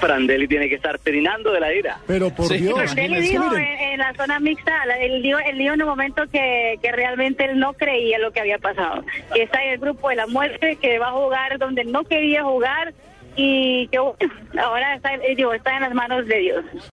Prandelli tiene que estar trinando de la ira. Pero por Dios, Prandelli dijo en, en la zona mixta, él dijo, él dijo en un momento que, que realmente él no creía lo que había pasado, que está en el grupo de la muerte, que va a jugar donde no quería jugar y que bueno, ahora está, digo, está en las manos de Dios.